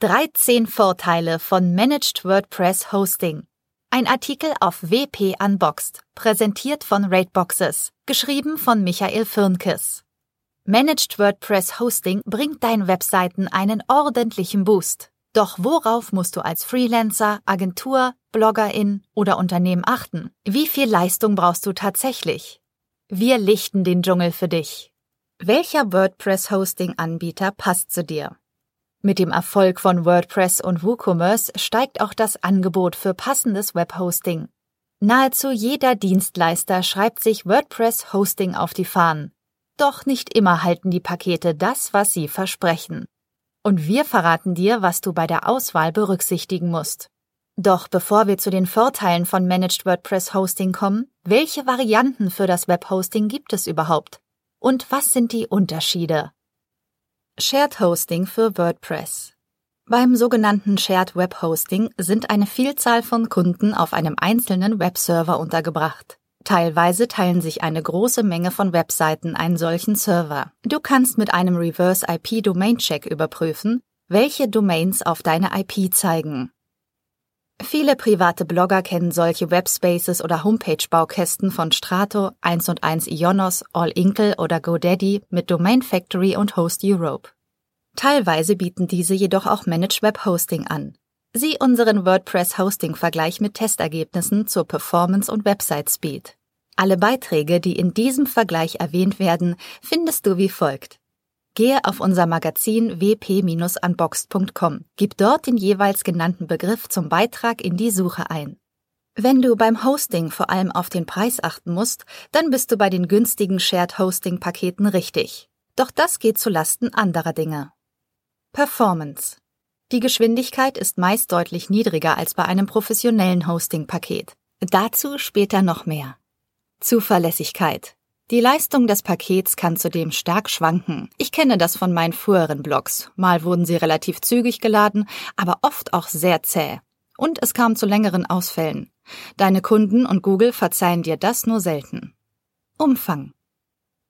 13 Vorteile von Managed WordPress Hosting. Ein Artikel auf WP Unboxed, präsentiert von Rateboxes, geschrieben von Michael Firnkes. Managed WordPress Hosting bringt deinen Webseiten einen ordentlichen Boost. Doch worauf musst du als Freelancer, Agentur, Bloggerin oder Unternehmen achten? Wie viel Leistung brauchst du tatsächlich? Wir lichten den Dschungel für dich. Welcher WordPress-Hosting-Anbieter passt zu dir? Mit dem Erfolg von WordPress und WooCommerce steigt auch das Angebot für passendes Webhosting. Nahezu jeder Dienstleister schreibt sich WordPress Hosting auf die Fahnen. Doch nicht immer halten die Pakete das, was sie versprechen. Und wir verraten dir, was du bei der Auswahl berücksichtigen musst. Doch bevor wir zu den Vorteilen von Managed WordPress Hosting kommen, welche Varianten für das Webhosting gibt es überhaupt? Und was sind die Unterschiede? Shared Hosting für WordPress. Beim sogenannten Shared Web Hosting sind eine Vielzahl von Kunden auf einem einzelnen Webserver untergebracht. Teilweise teilen sich eine große Menge von Webseiten einen solchen Server. Du kannst mit einem Reverse IP Domain Check überprüfen, welche Domains auf deine IP zeigen. Viele private Blogger kennen solche Webspaces oder Homepage-Baukästen von Strato, 1 und 1 Ionos, All Inkle oder GoDaddy mit Domain Factory und Host Europe. Teilweise bieten diese jedoch auch Managed Web Hosting an. Sieh unseren WordPress Hosting Vergleich mit Testergebnissen zur Performance und Website Speed. Alle Beiträge, die in diesem Vergleich erwähnt werden, findest du wie folgt. Gehe auf unser Magazin wp-unboxed.com. Gib dort den jeweils genannten Begriff zum Beitrag in die Suche ein. Wenn du beim Hosting vor allem auf den Preis achten musst, dann bist du bei den günstigen Shared Hosting Paketen richtig. Doch das geht zu Lasten anderer Dinge. Performance. Die Geschwindigkeit ist meist deutlich niedriger als bei einem professionellen Hosting-Paket. Dazu später noch mehr. Zuverlässigkeit. Die Leistung des Pakets kann zudem stark schwanken. Ich kenne das von meinen früheren Blogs. Mal wurden sie relativ zügig geladen, aber oft auch sehr zäh. Und es kam zu längeren Ausfällen. Deine Kunden und Google verzeihen dir das nur selten. Umfang.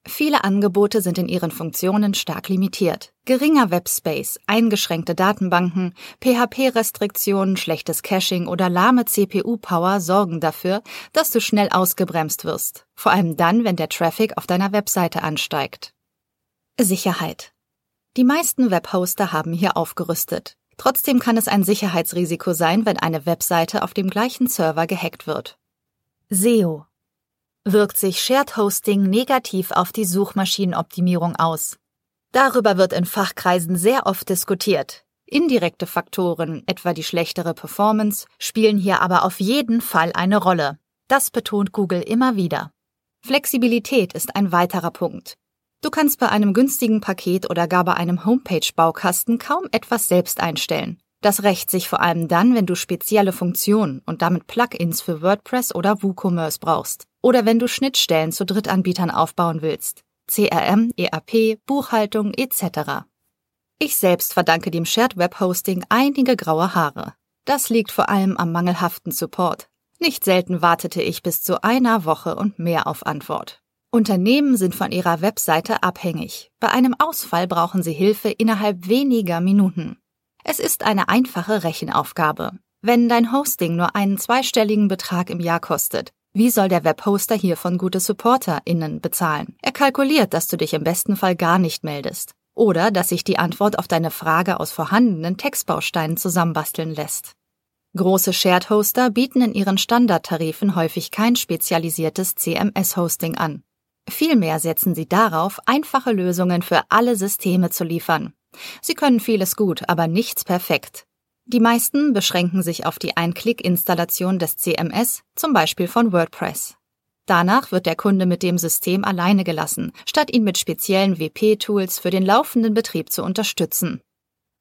Viele Angebote sind in ihren Funktionen stark limitiert. Geringer Webspace, eingeschränkte Datenbanken, PHP-Restriktionen, schlechtes Caching oder lahme CPU-Power sorgen dafür, dass du schnell ausgebremst wirst. Vor allem dann, wenn der Traffic auf deiner Webseite ansteigt. Sicherheit. Die meisten Webhoster haben hier aufgerüstet. Trotzdem kann es ein Sicherheitsrisiko sein, wenn eine Webseite auf dem gleichen Server gehackt wird. SEO wirkt sich Shared Hosting negativ auf die Suchmaschinenoptimierung aus. Darüber wird in Fachkreisen sehr oft diskutiert. Indirekte Faktoren, etwa die schlechtere Performance, spielen hier aber auf jeden Fall eine Rolle. Das betont Google immer wieder. Flexibilität ist ein weiterer Punkt. Du kannst bei einem günstigen Paket oder gar bei einem Homepage-Baukasten kaum etwas selbst einstellen. Das rächt sich vor allem dann, wenn du spezielle Funktionen und damit Plugins für WordPress oder WooCommerce brauchst. Oder wenn du Schnittstellen zu Drittanbietern aufbauen willst. CRM, ERP, Buchhaltung etc. Ich selbst verdanke dem Shared Web Hosting einige graue Haare. Das liegt vor allem am mangelhaften Support. Nicht selten wartete ich bis zu einer Woche und mehr auf Antwort. Unternehmen sind von ihrer Webseite abhängig. Bei einem Ausfall brauchen sie Hilfe innerhalb weniger Minuten. Es ist eine einfache Rechenaufgabe. Wenn dein Hosting nur einen zweistelligen Betrag im Jahr kostet, wie soll der Webhoster hiervon gute SupporterInnen bezahlen? Er kalkuliert, dass du dich im besten Fall gar nicht meldest. Oder dass sich die Antwort auf deine Frage aus vorhandenen Textbausteinen zusammenbasteln lässt. Große Shared Hoster bieten in ihren Standardtarifen häufig kein spezialisiertes CMS-Hosting an. Vielmehr setzen sie darauf, einfache Lösungen für alle Systeme zu liefern. Sie können vieles gut, aber nichts perfekt. Die meisten beschränken sich auf die Ein-Klick-Installation des CMS, zum Beispiel von WordPress. Danach wird der Kunde mit dem System alleine gelassen, statt ihn mit speziellen WP-Tools für den laufenden Betrieb zu unterstützen.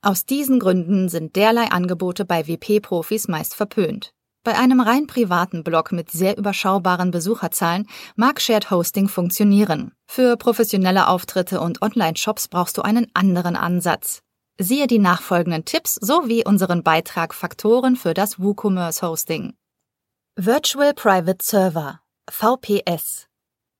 Aus diesen Gründen sind derlei Angebote bei WP-Profis meist verpönt. Bei einem rein privaten Blog mit sehr überschaubaren Besucherzahlen mag Shared Hosting funktionieren. Für professionelle Auftritte und Online-Shops brauchst du einen anderen Ansatz. Siehe die nachfolgenden Tipps sowie unseren Beitrag Faktoren für das WooCommerce Hosting. Virtual Private Server VPS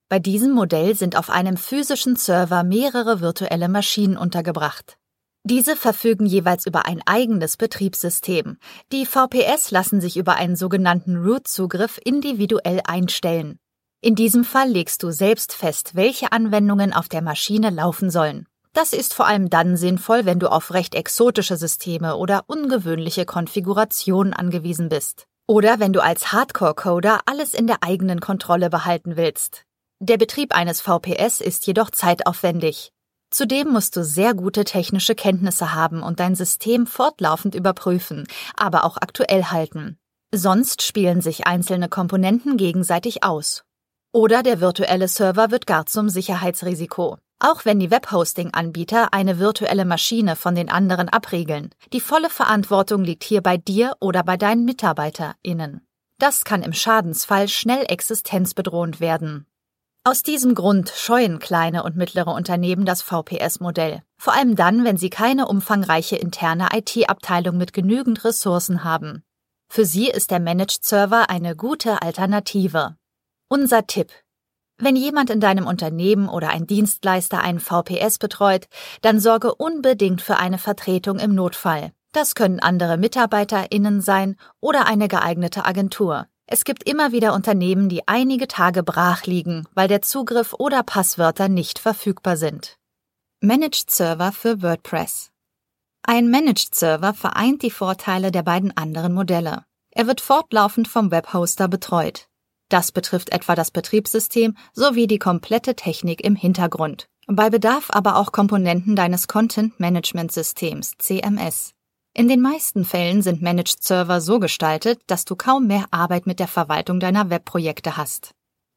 Bei diesem Modell sind auf einem physischen Server mehrere virtuelle Maschinen untergebracht. Diese verfügen jeweils über ein eigenes Betriebssystem. Die VPS lassen sich über einen sogenannten Root-Zugriff individuell einstellen. In diesem Fall legst du selbst fest, welche Anwendungen auf der Maschine laufen sollen. Das ist vor allem dann sinnvoll, wenn du auf recht exotische Systeme oder ungewöhnliche Konfigurationen angewiesen bist. Oder wenn du als Hardcore-Coder alles in der eigenen Kontrolle behalten willst. Der Betrieb eines VPS ist jedoch zeitaufwendig. Zudem musst du sehr gute technische Kenntnisse haben und dein System fortlaufend überprüfen, aber auch aktuell halten. Sonst spielen sich einzelne Komponenten gegenseitig aus. Oder der virtuelle Server wird gar zum Sicherheitsrisiko. Auch wenn die Webhosting-Anbieter eine virtuelle Maschine von den anderen abriegeln, die volle Verantwortung liegt hier bei dir oder bei deinen MitarbeiterInnen. Das kann im Schadensfall schnell existenzbedrohend werden. Aus diesem Grund scheuen kleine und mittlere Unternehmen das VPS-Modell. Vor allem dann, wenn sie keine umfangreiche interne IT-Abteilung mit genügend Ressourcen haben. Für sie ist der Managed Server eine gute Alternative. Unser Tipp. Wenn jemand in deinem Unternehmen oder ein Dienstleister einen VPS betreut, dann sorge unbedingt für eine Vertretung im Notfall. Das können andere MitarbeiterInnen sein oder eine geeignete Agentur. Es gibt immer wieder Unternehmen, die einige Tage brach liegen, weil der Zugriff oder Passwörter nicht verfügbar sind. Managed Server für WordPress. Ein Managed Server vereint die Vorteile der beiden anderen Modelle. Er wird fortlaufend vom Webhoster betreut. Das betrifft etwa das Betriebssystem sowie die komplette Technik im Hintergrund. Bei Bedarf aber auch Komponenten deines Content Management Systems CMS. In den meisten Fällen sind Managed Server so gestaltet, dass du kaum mehr Arbeit mit der Verwaltung deiner Webprojekte hast.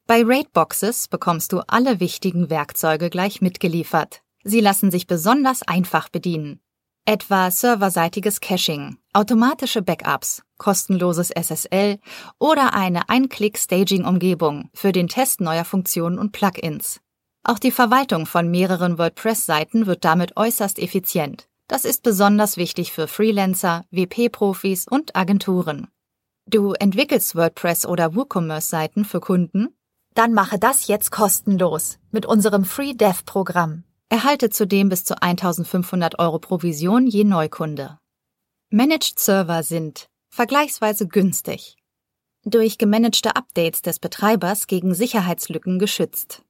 Bei Raidboxes bekommst du alle wichtigen Werkzeuge gleich mitgeliefert. Sie lassen sich besonders einfach bedienen. Etwa serverseitiges Caching, automatische Backups, kostenloses SSL oder eine Ein-Klick-Staging-Umgebung für den Test neuer Funktionen und Plugins. Auch die Verwaltung von mehreren WordPress-Seiten wird damit äußerst effizient. Das ist besonders wichtig für Freelancer, WP-Profis und Agenturen. Du entwickelst WordPress oder WooCommerce-Seiten für Kunden? Dann mache das jetzt kostenlos mit unserem Free Dev Programm. Erhalte zudem bis zu 1500 Euro Provision je Neukunde. Managed Server sind vergleichsweise günstig. Durch gemanagte Updates des Betreibers gegen Sicherheitslücken geschützt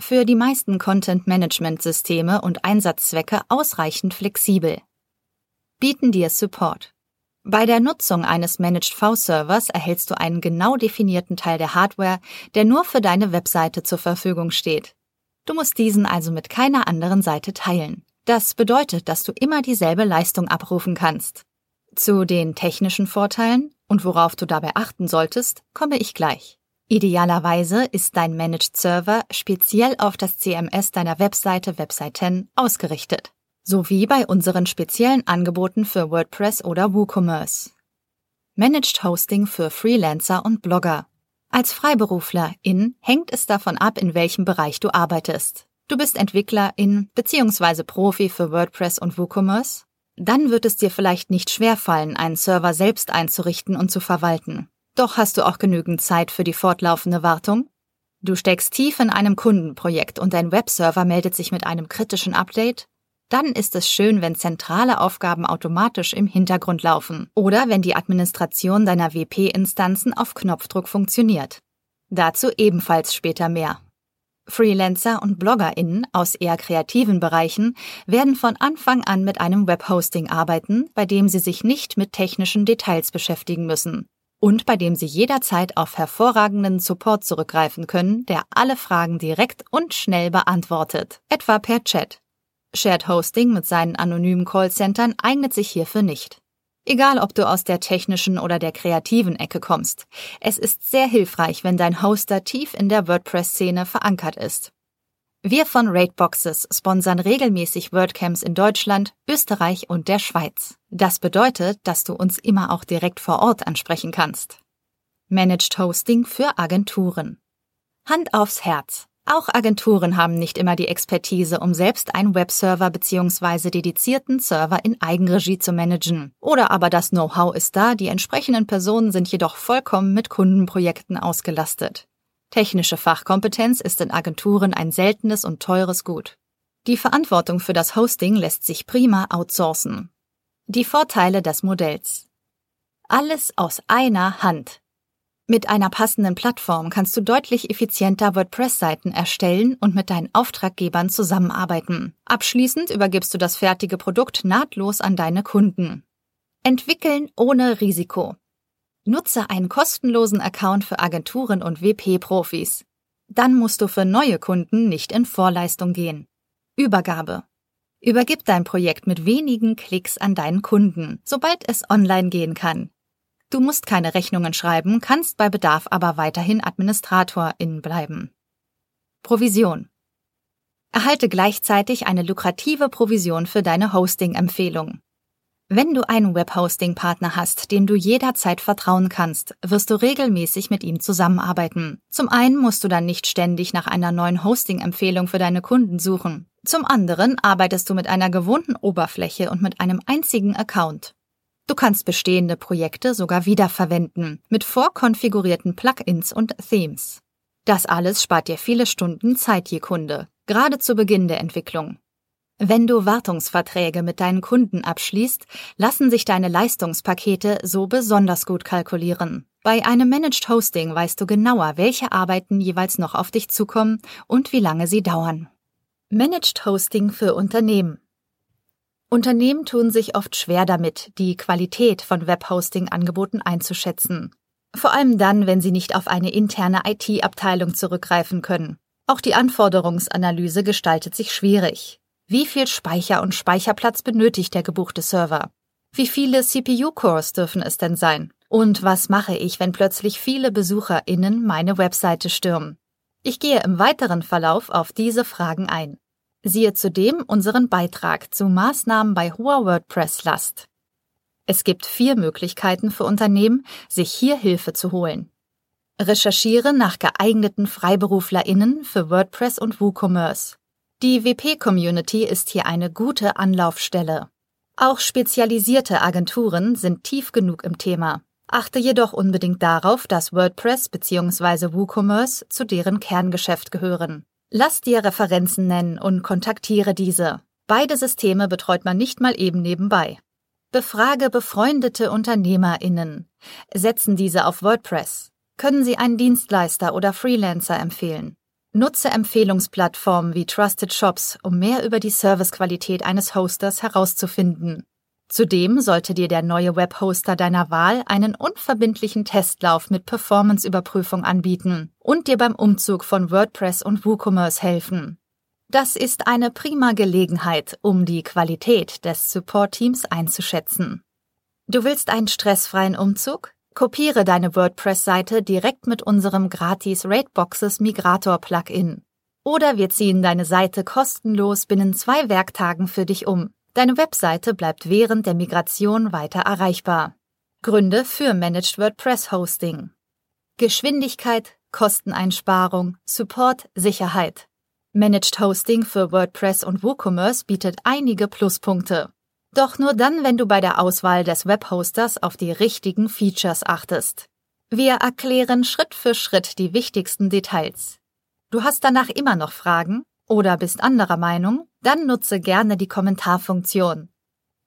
für die meisten Content-Management-Systeme und Einsatzzwecke ausreichend flexibel. Bieten dir Support. Bei der Nutzung eines Managed V-Servers erhältst du einen genau definierten Teil der Hardware, der nur für deine Webseite zur Verfügung steht. Du musst diesen also mit keiner anderen Seite teilen. Das bedeutet, dass du immer dieselbe Leistung abrufen kannst. Zu den technischen Vorteilen und worauf du dabei achten solltest, komme ich gleich. Idealerweise ist dein Managed Server speziell auf das CMS deiner Webseite Webseiten ausgerichtet, sowie bei unseren speziellen Angeboten für WordPress oder WooCommerce. Managed Hosting für Freelancer und Blogger. Als Freiberufler in hängt es davon ab, in welchem Bereich du arbeitest. Du bist Entwickler in bzw. Profi für WordPress und WooCommerce? Dann wird es dir vielleicht nicht schwerfallen, einen Server selbst einzurichten und zu verwalten. Doch hast du auch genügend Zeit für die fortlaufende Wartung? Du steckst tief in einem Kundenprojekt und dein Webserver meldet sich mit einem kritischen Update? Dann ist es schön, wenn zentrale Aufgaben automatisch im Hintergrund laufen oder wenn die Administration deiner WP-Instanzen auf Knopfdruck funktioniert. Dazu ebenfalls später mehr. Freelancer und BloggerInnen aus eher kreativen Bereichen werden von Anfang an mit einem Webhosting arbeiten, bei dem sie sich nicht mit technischen Details beschäftigen müssen und bei dem Sie jederzeit auf hervorragenden Support zurückgreifen können, der alle Fragen direkt und schnell beantwortet, etwa per Chat. Shared Hosting mit seinen anonymen Callcentern eignet sich hierfür nicht. Egal, ob du aus der technischen oder der kreativen Ecke kommst, es ist sehr hilfreich, wenn dein Hoster tief in der WordPress-Szene verankert ist. Wir von Rateboxes sponsern regelmäßig WordCamps in Deutschland, Österreich und der Schweiz. Das bedeutet, dass du uns immer auch direkt vor Ort ansprechen kannst. Managed Hosting für Agenturen. Hand aufs Herz. Auch Agenturen haben nicht immer die Expertise, um selbst einen Webserver bzw. dedizierten Server in Eigenregie zu managen. Oder aber das Know-how ist da, die entsprechenden Personen sind jedoch vollkommen mit Kundenprojekten ausgelastet. Technische Fachkompetenz ist in Agenturen ein seltenes und teures Gut. Die Verantwortung für das Hosting lässt sich prima outsourcen. Die Vorteile des Modells. Alles aus einer Hand. Mit einer passenden Plattform kannst du deutlich effizienter WordPress-Seiten erstellen und mit deinen Auftraggebern zusammenarbeiten. Abschließend übergibst du das fertige Produkt nahtlos an deine Kunden. Entwickeln ohne Risiko. Nutze einen kostenlosen Account für Agenturen und WP-Profis. Dann musst du für neue Kunden nicht in Vorleistung gehen. Übergabe. Übergib dein Projekt mit wenigen Klicks an deinen Kunden, sobald es online gehen kann. Du musst keine Rechnungen schreiben, kannst bei Bedarf aber weiterhin Administratorin bleiben. Provision. Erhalte gleichzeitig eine lukrative Provision für deine Hosting-Empfehlung. Wenn du einen Webhosting-Partner hast, dem du jederzeit vertrauen kannst, wirst du regelmäßig mit ihm zusammenarbeiten. Zum einen musst du dann nicht ständig nach einer neuen Hosting-Empfehlung für deine Kunden suchen. Zum anderen arbeitest du mit einer gewohnten Oberfläche und mit einem einzigen Account. Du kannst bestehende Projekte sogar wiederverwenden, mit vorkonfigurierten Plugins und Themes. Das alles spart dir viele Stunden Zeit je Kunde, gerade zu Beginn der Entwicklung. Wenn du Wartungsverträge mit deinen Kunden abschließt, lassen sich deine Leistungspakete so besonders gut kalkulieren. Bei einem Managed Hosting weißt du genauer, welche Arbeiten jeweils noch auf dich zukommen und wie lange sie dauern. Managed Hosting für Unternehmen Unternehmen tun sich oft schwer damit, die Qualität von Webhosting-Angeboten einzuschätzen. Vor allem dann, wenn sie nicht auf eine interne IT-Abteilung zurückgreifen können. Auch die Anforderungsanalyse gestaltet sich schwierig. Wie viel Speicher und Speicherplatz benötigt der gebuchte Server? Wie viele CPU-Cores dürfen es denn sein? Und was mache ich, wenn plötzlich viele BesucherInnen meine Webseite stürmen? Ich gehe im weiteren Verlauf auf diese Fragen ein. Siehe zudem unseren Beitrag zu Maßnahmen bei hoher WordPress-Last. Es gibt vier Möglichkeiten für Unternehmen, sich hier Hilfe zu holen. Recherchiere nach geeigneten FreiberuflerInnen für WordPress und WooCommerce. Die WP-Community ist hier eine gute Anlaufstelle. Auch spezialisierte Agenturen sind tief genug im Thema. Achte jedoch unbedingt darauf, dass WordPress bzw. WooCommerce zu deren Kerngeschäft gehören. Lass dir Referenzen nennen und kontaktiere diese. Beide Systeme betreut man nicht mal eben nebenbei. Befrage befreundete UnternehmerInnen. Setzen diese auf WordPress. Können sie einen Dienstleister oder Freelancer empfehlen? Nutze Empfehlungsplattformen wie Trusted Shops, um mehr über die Servicequalität eines Hosters herauszufinden. Zudem sollte dir der neue Webhoster deiner Wahl einen unverbindlichen Testlauf mit Performance-Überprüfung anbieten und dir beim Umzug von WordPress und WooCommerce helfen. Das ist eine prima Gelegenheit, um die Qualität des Support-Teams einzuschätzen. Du willst einen stressfreien Umzug? Kopiere deine WordPress-Seite direkt mit unserem gratis Rateboxes Migrator Plugin. Oder wir ziehen deine Seite kostenlos binnen zwei Werktagen für dich um. Deine Webseite bleibt während der Migration weiter erreichbar. Gründe für Managed WordPress Hosting. Geschwindigkeit, Kosteneinsparung, Support, Sicherheit. Managed Hosting für WordPress und WooCommerce bietet einige Pluspunkte. Doch nur dann, wenn du bei der Auswahl des Webhosters auf die richtigen Features achtest. Wir erklären Schritt für Schritt die wichtigsten Details. Du hast danach immer noch Fragen? Oder bist anderer Meinung, dann nutze gerne die Kommentarfunktion.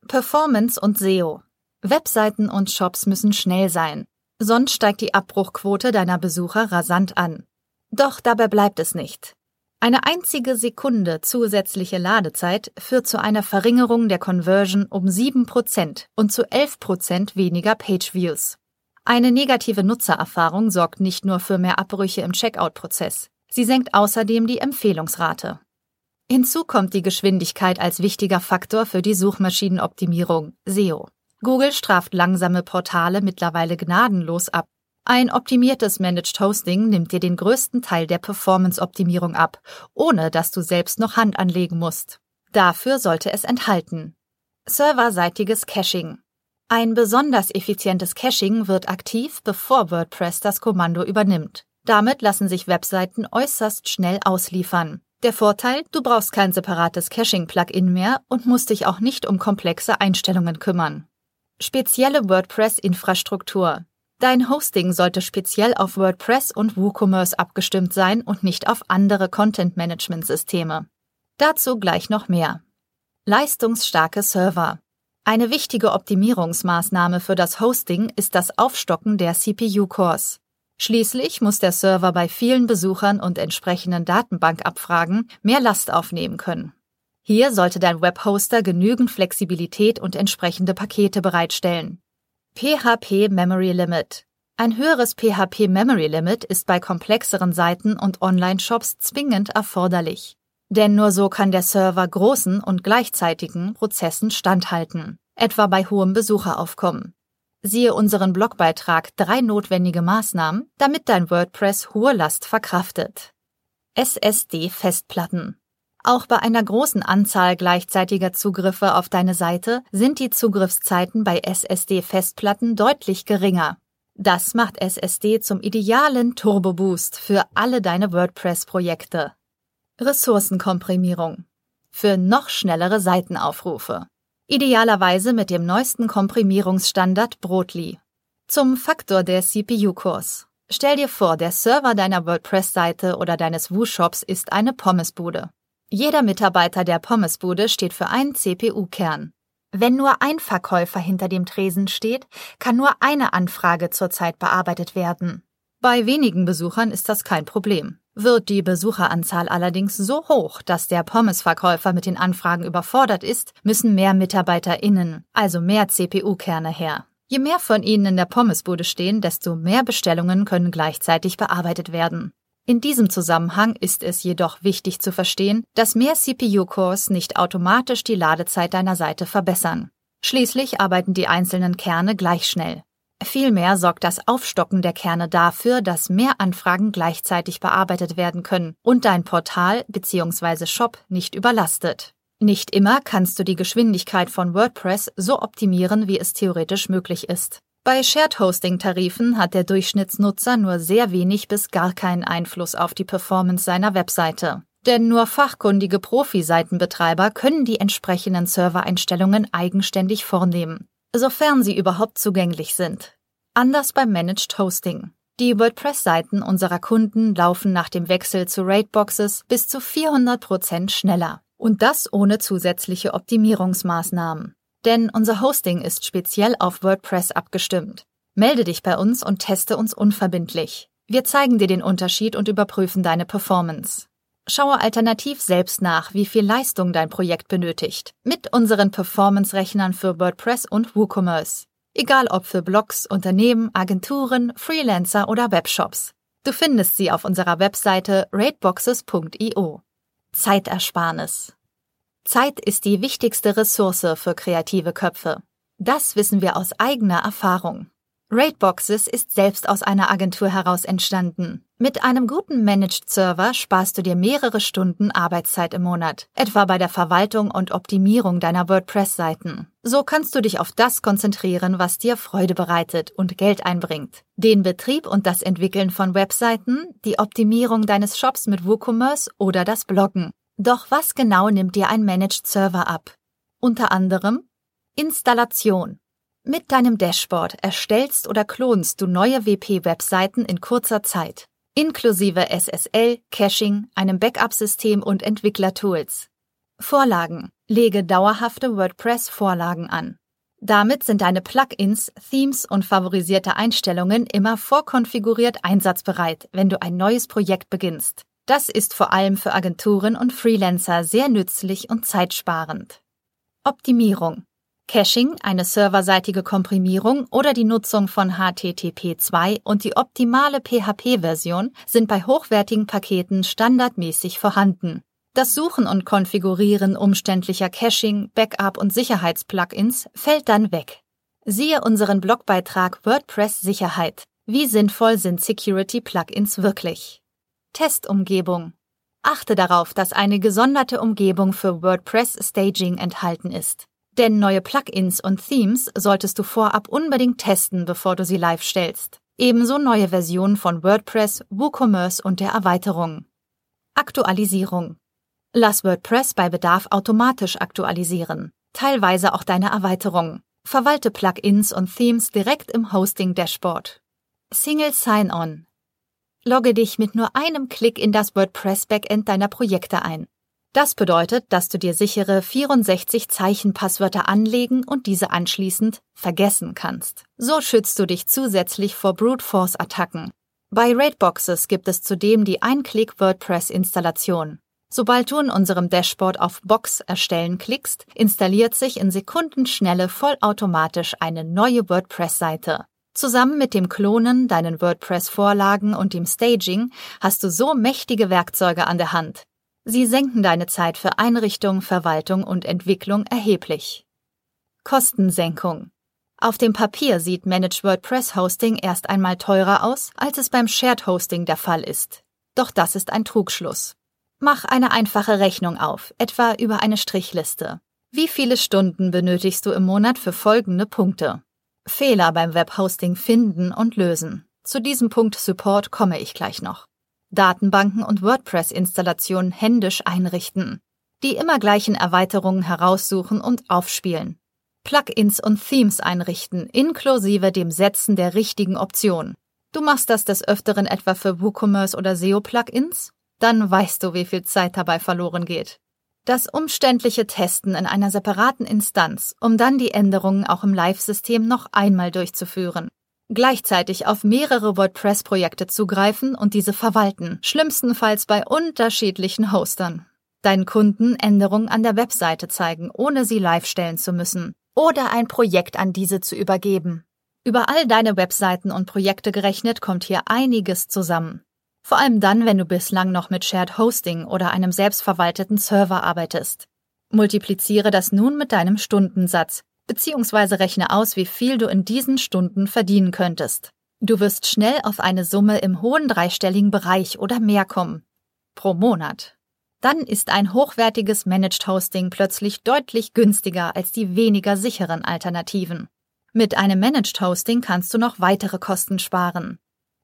Performance und SEO. Webseiten und Shops müssen schnell sein, sonst steigt die Abbruchquote deiner Besucher rasant an. Doch dabei bleibt es nicht. Eine einzige Sekunde zusätzliche Ladezeit führt zu einer Verringerung der Conversion um 7% und zu 11% weniger Pageviews. Eine negative Nutzererfahrung sorgt nicht nur für mehr Abbrüche im Checkout-Prozess. Sie senkt außerdem die Empfehlungsrate. Hinzu kommt die Geschwindigkeit als wichtiger Faktor für die Suchmaschinenoptimierung SEO. Google straft langsame Portale mittlerweile gnadenlos ab. Ein optimiertes Managed Hosting nimmt dir den größten Teil der Performance-Optimierung ab, ohne dass du selbst noch Hand anlegen musst. Dafür sollte es enthalten. Serverseitiges Caching. Ein besonders effizientes Caching wird aktiv, bevor WordPress das Kommando übernimmt. Damit lassen sich Webseiten äußerst schnell ausliefern. Der Vorteil, du brauchst kein separates Caching-Plugin mehr und musst dich auch nicht um komplexe Einstellungen kümmern. Spezielle WordPress-Infrastruktur. Dein Hosting sollte speziell auf WordPress und WooCommerce abgestimmt sein und nicht auf andere Content-Management-Systeme. Dazu gleich noch mehr. Leistungsstarke Server. Eine wichtige Optimierungsmaßnahme für das Hosting ist das Aufstocken der CPU-Cores. Schließlich muss der Server bei vielen Besuchern und entsprechenden Datenbankabfragen mehr Last aufnehmen können. Hier sollte dein Webhoster genügend Flexibilität und entsprechende Pakete bereitstellen. PHP Memory Limit. Ein höheres PHP Memory Limit ist bei komplexeren Seiten und Online-Shops zwingend erforderlich. Denn nur so kann der Server großen und gleichzeitigen Prozessen standhalten, etwa bei hohem Besucheraufkommen. Siehe unseren Blogbeitrag drei notwendige Maßnahmen, damit dein WordPress hohe Last verkraftet. SSD-Festplatten. Auch bei einer großen Anzahl gleichzeitiger Zugriffe auf deine Seite sind die Zugriffszeiten bei SSD-Festplatten deutlich geringer. Das macht SSD zum idealen Turbo-Boost für alle deine WordPress-Projekte. Ressourcenkomprimierung. Für noch schnellere Seitenaufrufe. Idealerweise mit dem neuesten Komprimierungsstandard Brotli. Zum Faktor der CPU-Kurs. Stell dir vor, der Server deiner WordPress-Seite oder deines Woo-Shops ist eine Pommesbude. Jeder Mitarbeiter der Pommesbude steht für einen CPU-Kern. Wenn nur ein Verkäufer hinter dem Tresen steht, kann nur eine Anfrage zurzeit bearbeitet werden. Bei wenigen Besuchern ist das kein Problem. Wird die Besucheranzahl allerdings so hoch, dass der Pommesverkäufer mit den Anfragen überfordert ist, müssen mehr MitarbeiterInnen, also mehr CPU-Kerne her. Je mehr von ihnen in der Pommesbude stehen, desto mehr Bestellungen können gleichzeitig bearbeitet werden. In diesem Zusammenhang ist es jedoch wichtig zu verstehen, dass mehr CPU-Cores nicht automatisch die Ladezeit deiner Seite verbessern. Schließlich arbeiten die einzelnen Kerne gleich schnell. Vielmehr sorgt das Aufstocken der Kerne dafür, dass mehr Anfragen gleichzeitig bearbeitet werden können und dein Portal bzw. Shop nicht überlastet. Nicht immer kannst du die Geschwindigkeit von WordPress so optimieren, wie es theoretisch möglich ist. Bei Shared Hosting Tarifen hat der Durchschnittsnutzer nur sehr wenig bis gar keinen Einfluss auf die Performance seiner Webseite. Denn nur fachkundige Profi-Seitenbetreiber können die entsprechenden Servereinstellungen eigenständig vornehmen, sofern sie überhaupt zugänglich sind. Anders beim Managed Hosting. Die WordPress-Seiten unserer Kunden laufen nach dem Wechsel zu Rateboxes bis zu 400 Prozent schneller. Und das ohne zusätzliche Optimierungsmaßnahmen denn unser Hosting ist speziell auf WordPress abgestimmt. Melde dich bei uns und teste uns unverbindlich. Wir zeigen dir den Unterschied und überprüfen deine Performance. Schaue alternativ selbst nach, wie viel Leistung dein Projekt benötigt, mit unseren Performance-Rechnern für WordPress und WooCommerce. Egal ob für Blogs, Unternehmen, Agenturen, Freelancer oder Webshops. Du findest sie auf unserer Webseite rateboxes.io. Zeitersparnis. Zeit ist die wichtigste Ressource für kreative Köpfe. Das wissen wir aus eigener Erfahrung. Rateboxes ist selbst aus einer Agentur heraus entstanden. Mit einem guten Managed Server sparst du dir mehrere Stunden Arbeitszeit im Monat, etwa bei der Verwaltung und Optimierung deiner WordPress-Seiten. So kannst du dich auf das konzentrieren, was dir Freude bereitet und Geld einbringt. Den Betrieb und das Entwickeln von Webseiten, die Optimierung deines Shops mit WooCommerce oder das Bloggen. Doch was genau nimmt dir ein Managed Server ab? Unter anderem Installation. Mit deinem Dashboard erstellst oder klonst du neue WP-Webseiten in kurzer Zeit, inklusive SSL, Caching, einem Backup-System und Entwicklertools. Vorlagen. Lege dauerhafte WordPress-Vorlagen an. Damit sind deine Plugins, Themes und favorisierte Einstellungen immer vorkonfiguriert einsatzbereit, wenn du ein neues Projekt beginnst. Das ist vor allem für Agenturen und Freelancer sehr nützlich und zeitsparend. Optimierung. Caching, eine serverseitige Komprimierung oder die Nutzung von HTTP2 und die optimale PHP-Version sind bei hochwertigen Paketen standardmäßig vorhanden. Das Suchen und Konfigurieren umständlicher Caching, Backup und Sicherheitsplugins fällt dann weg. Siehe unseren Blogbeitrag WordPress Sicherheit. Wie sinnvoll sind Security Plugins wirklich? Testumgebung. Achte darauf, dass eine gesonderte Umgebung für WordPress Staging enthalten ist. Denn neue Plugins und Themes solltest du vorab unbedingt testen, bevor du sie live stellst. Ebenso neue Versionen von WordPress, WooCommerce und der Erweiterung. Aktualisierung. Lass WordPress bei Bedarf automatisch aktualisieren. Teilweise auch deine Erweiterung. Verwalte Plugins und Themes direkt im Hosting Dashboard. Single Sign-On. Logge dich mit nur einem Klick in das WordPress Backend deiner Projekte ein. Das bedeutet, dass du dir sichere 64 Zeichen-Passwörter anlegen und diese anschließend vergessen kannst. So schützt du dich zusätzlich vor Brute Force Attacken. Bei Raidboxes gibt es zudem die Ein-Klick WordPress Installation. Sobald du in unserem Dashboard auf Box erstellen klickst, installiert sich in Sekundenschnelle vollautomatisch eine neue WordPress-Seite. Zusammen mit dem Klonen, deinen WordPress-Vorlagen und dem Staging hast du so mächtige Werkzeuge an der Hand. Sie senken deine Zeit für Einrichtung, Verwaltung und Entwicklung erheblich. Kostensenkung. Auf dem Papier sieht Managed WordPress Hosting erst einmal teurer aus, als es beim Shared Hosting der Fall ist. Doch das ist ein Trugschluss. Mach eine einfache Rechnung auf, etwa über eine Strichliste. Wie viele Stunden benötigst du im Monat für folgende Punkte? Fehler beim Webhosting finden und lösen. Zu diesem Punkt Support komme ich gleich noch. Datenbanken und WordPress-Installationen händisch einrichten, die immer gleichen Erweiterungen heraussuchen und aufspielen, Plugins und Themes einrichten, inklusive dem Setzen der richtigen Option. Du machst das des Öfteren etwa für WooCommerce oder SEO-Plugins? Dann weißt du, wie viel Zeit dabei verloren geht. Das umständliche Testen in einer separaten Instanz, um dann die Änderungen auch im Live-System noch einmal durchzuführen gleichzeitig auf mehrere WordPress-Projekte zugreifen und diese verwalten, schlimmstenfalls bei unterschiedlichen Hostern. Deinen Kunden Änderungen an der Webseite zeigen, ohne sie live stellen zu müssen. Oder ein Projekt an diese zu übergeben. Über all deine Webseiten und Projekte gerechnet kommt hier einiges zusammen. Vor allem dann, wenn du bislang noch mit Shared Hosting oder einem selbstverwalteten Server arbeitest. Multipliziere das nun mit deinem Stundensatz, beziehungsweise rechne aus, wie viel du in diesen Stunden verdienen könntest. Du wirst schnell auf eine Summe im hohen dreistelligen Bereich oder mehr kommen. Pro Monat. Dann ist ein hochwertiges Managed Hosting plötzlich deutlich günstiger als die weniger sicheren Alternativen. Mit einem Managed Hosting kannst du noch weitere Kosten sparen.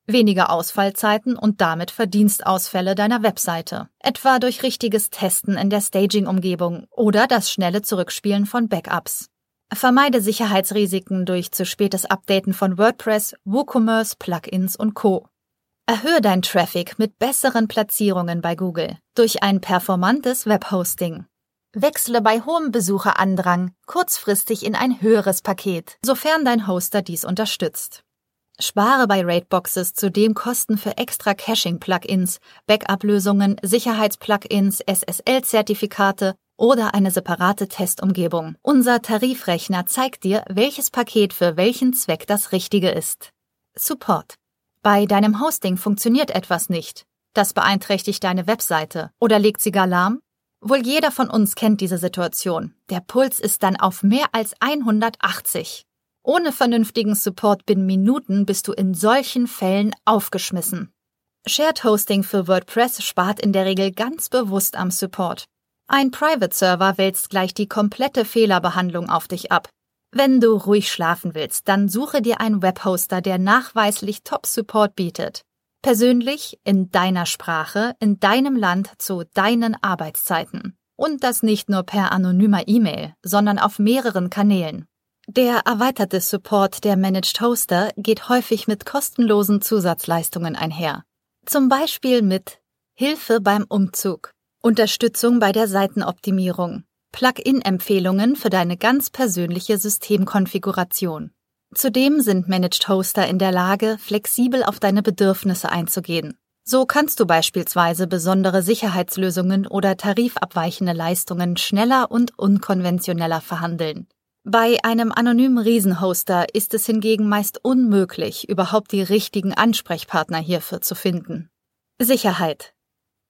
Weniger Ausfallzeiten und damit Verdienstausfälle deiner Webseite, etwa durch richtiges Testen in der Staging-Umgebung oder das schnelle Zurückspielen von Backups. Vermeide Sicherheitsrisiken durch zu spätes Updaten von WordPress, WooCommerce, Plugins und Co. Erhöhe dein Traffic mit besseren Platzierungen bei Google durch ein performantes Webhosting. Wechsle bei hohem Besucherandrang kurzfristig in ein höheres Paket, sofern dein Hoster dies unterstützt. Spare bei Raidboxes zudem Kosten für extra Caching-Plugins, Backup-Lösungen, Sicherheits-Plugins, SSL-Zertifikate oder eine separate Testumgebung. Unser Tarifrechner zeigt dir, welches Paket für welchen Zweck das richtige ist. Support. Bei deinem Hosting funktioniert etwas nicht. Das beeinträchtigt deine Webseite oder legt sie gar lahm? Wohl jeder von uns kennt diese Situation. Der Puls ist dann auf mehr als 180. Ohne vernünftigen Support binnen Minuten bist du in solchen Fällen aufgeschmissen. Shared Hosting für WordPress spart in der Regel ganz bewusst am Support. Ein Private Server wälzt gleich die komplette Fehlerbehandlung auf dich ab. Wenn du ruhig schlafen willst, dann suche dir einen Webhoster, der nachweislich Top-Support bietet. Persönlich, in deiner Sprache, in deinem Land zu deinen Arbeitszeiten. Und das nicht nur per anonymer E-Mail, sondern auf mehreren Kanälen. Der erweiterte Support der Managed Hoster geht häufig mit kostenlosen Zusatzleistungen einher. Zum Beispiel mit Hilfe beim Umzug, Unterstützung bei der Seitenoptimierung, Plugin-Empfehlungen für deine ganz persönliche Systemkonfiguration. Zudem sind Managed Hoster in der Lage, flexibel auf deine Bedürfnisse einzugehen. So kannst du beispielsweise besondere Sicherheitslösungen oder tarifabweichende Leistungen schneller und unkonventioneller verhandeln. Bei einem anonymen Riesenhoster ist es hingegen meist unmöglich, überhaupt die richtigen Ansprechpartner hierfür zu finden. Sicherheit.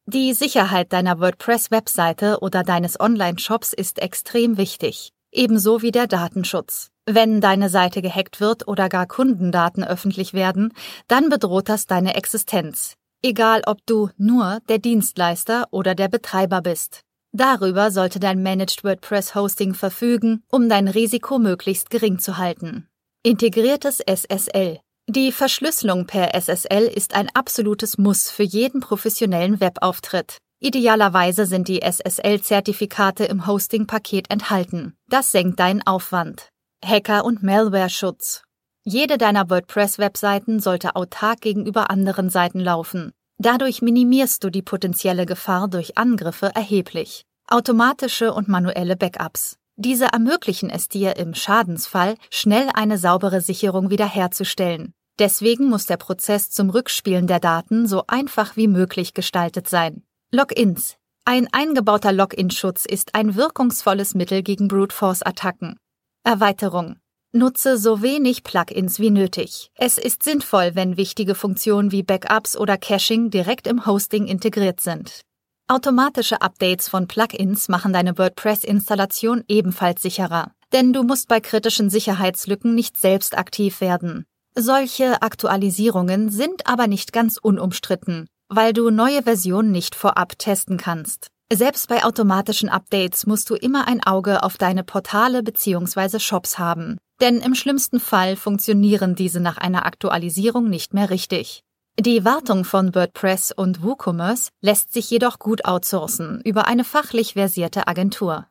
Die Sicherheit deiner WordPress-Webseite oder deines Online-Shops ist extrem wichtig, ebenso wie der Datenschutz. Wenn deine Seite gehackt wird oder gar Kundendaten öffentlich werden, dann bedroht das deine Existenz, egal ob du nur der Dienstleister oder der Betreiber bist. Darüber sollte dein Managed WordPress Hosting verfügen, um dein Risiko möglichst gering zu halten. Integriertes SSL die Verschlüsselung per SSL ist ein absolutes Muss für jeden professionellen Webauftritt. Idealerweise sind die SSL-Zertifikate im Hosting-Paket enthalten. Das senkt deinen Aufwand. Hacker- und Malware-Schutz. Jede deiner WordPress-Webseiten sollte autark gegenüber anderen Seiten laufen. Dadurch minimierst du die potenzielle Gefahr durch Angriffe erheblich. Automatische und manuelle Backups. Diese ermöglichen es dir im Schadensfall, schnell eine saubere Sicherung wiederherzustellen. Deswegen muss der Prozess zum Rückspielen der Daten so einfach wie möglich gestaltet sein. Logins. Ein eingebauter Login-Schutz ist ein wirkungsvolles Mittel gegen Brute Force-Attacken. Erweiterung. Nutze so wenig Plugins wie nötig. Es ist sinnvoll, wenn wichtige Funktionen wie Backups oder Caching direkt im Hosting integriert sind. Automatische Updates von Plugins machen deine WordPress-Installation ebenfalls sicherer, denn du musst bei kritischen Sicherheitslücken nicht selbst aktiv werden. Solche Aktualisierungen sind aber nicht ganz unumstritten, weil du neue Versionen nicht vorab testen kannst. Selbst bei automatischen Updates musst du immer ein Auge auf deine Portale bzw. Shops haben. Denn im schlimmsten Fall funktionieren diese nach einer Aktualisierung nicht mehr richtig. Die Wartung von WordPress und WooCommerce lässt sich jedoch gut outsourcen über eine fachlich versierte Agentur.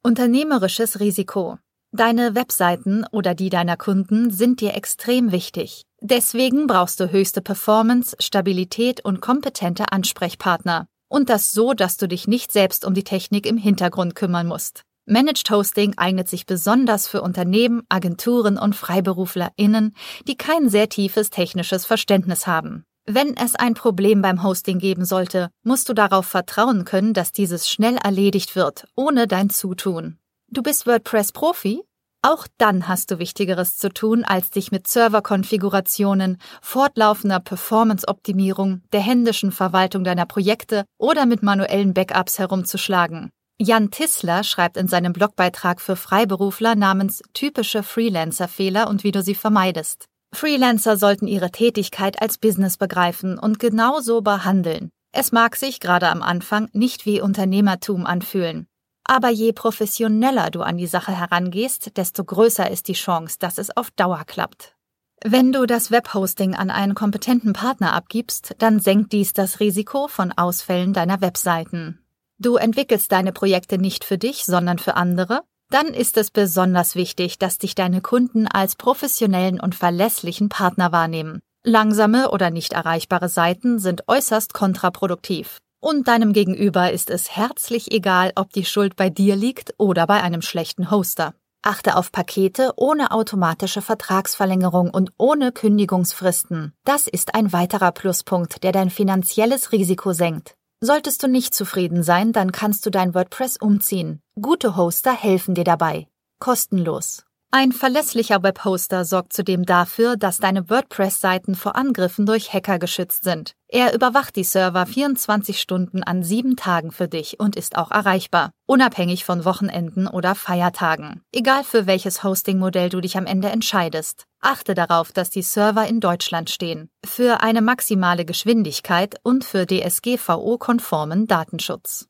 Unternehmerisches Risiko. Deine Webseiten oder die deiner Kunden sind dir extrem wichtig. Deswegen brauchst du höchste Performance, Stabilität und kompetente Ansprechpartner. Und das so, dass du dich nicht selbst um die Technik im Hintergrund kümmern musst. Managed Hosting eignet sich besonders für Unternehmen, Agenturen und FreiberuflerInnen, die kein sehr tiefes technisches Verständnis haben. Wenn es ein Problem beim Hosting geben sollte, musst du darauf vertrauen können, dass dieses schnell erledigt wird, ohne dein Zutun. Du bist WordPress-Profi? Auch dann hast du Wichtigeres zu tun, als dich mit Serverkonfigurationen, fortlaufender Performance-Optimierung, der händischen Verwaltung deiner Projekte oder mit manuellen Backups herumzuschlagen. Jan Tissler schreibt in seinem Blogbeitrag für Freiberufler namens Typische Freelancer-Fehler und wie du sie vermeidest. Freelancer sollten ihre Tätigkeit als Business begreifen und genauso behandeln. Es mag sich gerade am Anfang nicht wie Unternehmertum anfühlen. Aber je professioneller du an die Sache herangehst, desto größer ist die Chance, dass es auf Dauer klappt. Wenn du das Webhosting an einen kompetenten Partner abgibst, dann senkt dies das Risiko von Ausfällen deiner Webseiten. Du entwickelst deine Projekte nicht für dich, sondern für andere? Dann ist es besonders wichtig, dass dich deine Kunden als professionellen und verlässlichen Partner wahrnehmen. Langsame oder nicht erreichbare Seiten sind äußerst kontraproduktiv. Und deinem Gegenüber ist es herzlich egal, ob die Schuld bei dir liegt oder bei einem schlechten Hoster. Achte auf Pakete ohne automatische Vertragsverlängerung und ohne Kündigungsfristen. Das ist ein weiterer Pluspunkt, der dein finanzielles Risiko senkt. Solltest du nicht zufrieden sein, dann kannst du dein WordPress umziehen. Gute Hoster helfen dir dabei. Kostenlos. Ein verlässlicher Webhoster sorgt zudem dafür, dass deine WordPress-Seiten vor Angriffen durch Hacker geschützt sind. Er überwacht die Server 24 Stunden an sieben Tagen für dich und ist auch erreichbar, unabhängig von Wochenenden oder Feiertagen. Egal für welches Hosting-Modell du dich am Ende entscheidest. Achte darauf, dass die Server in Deutschland stehen. Für eine maximale Geschwindigkeit und für DSGVO-konformen Datenschutz.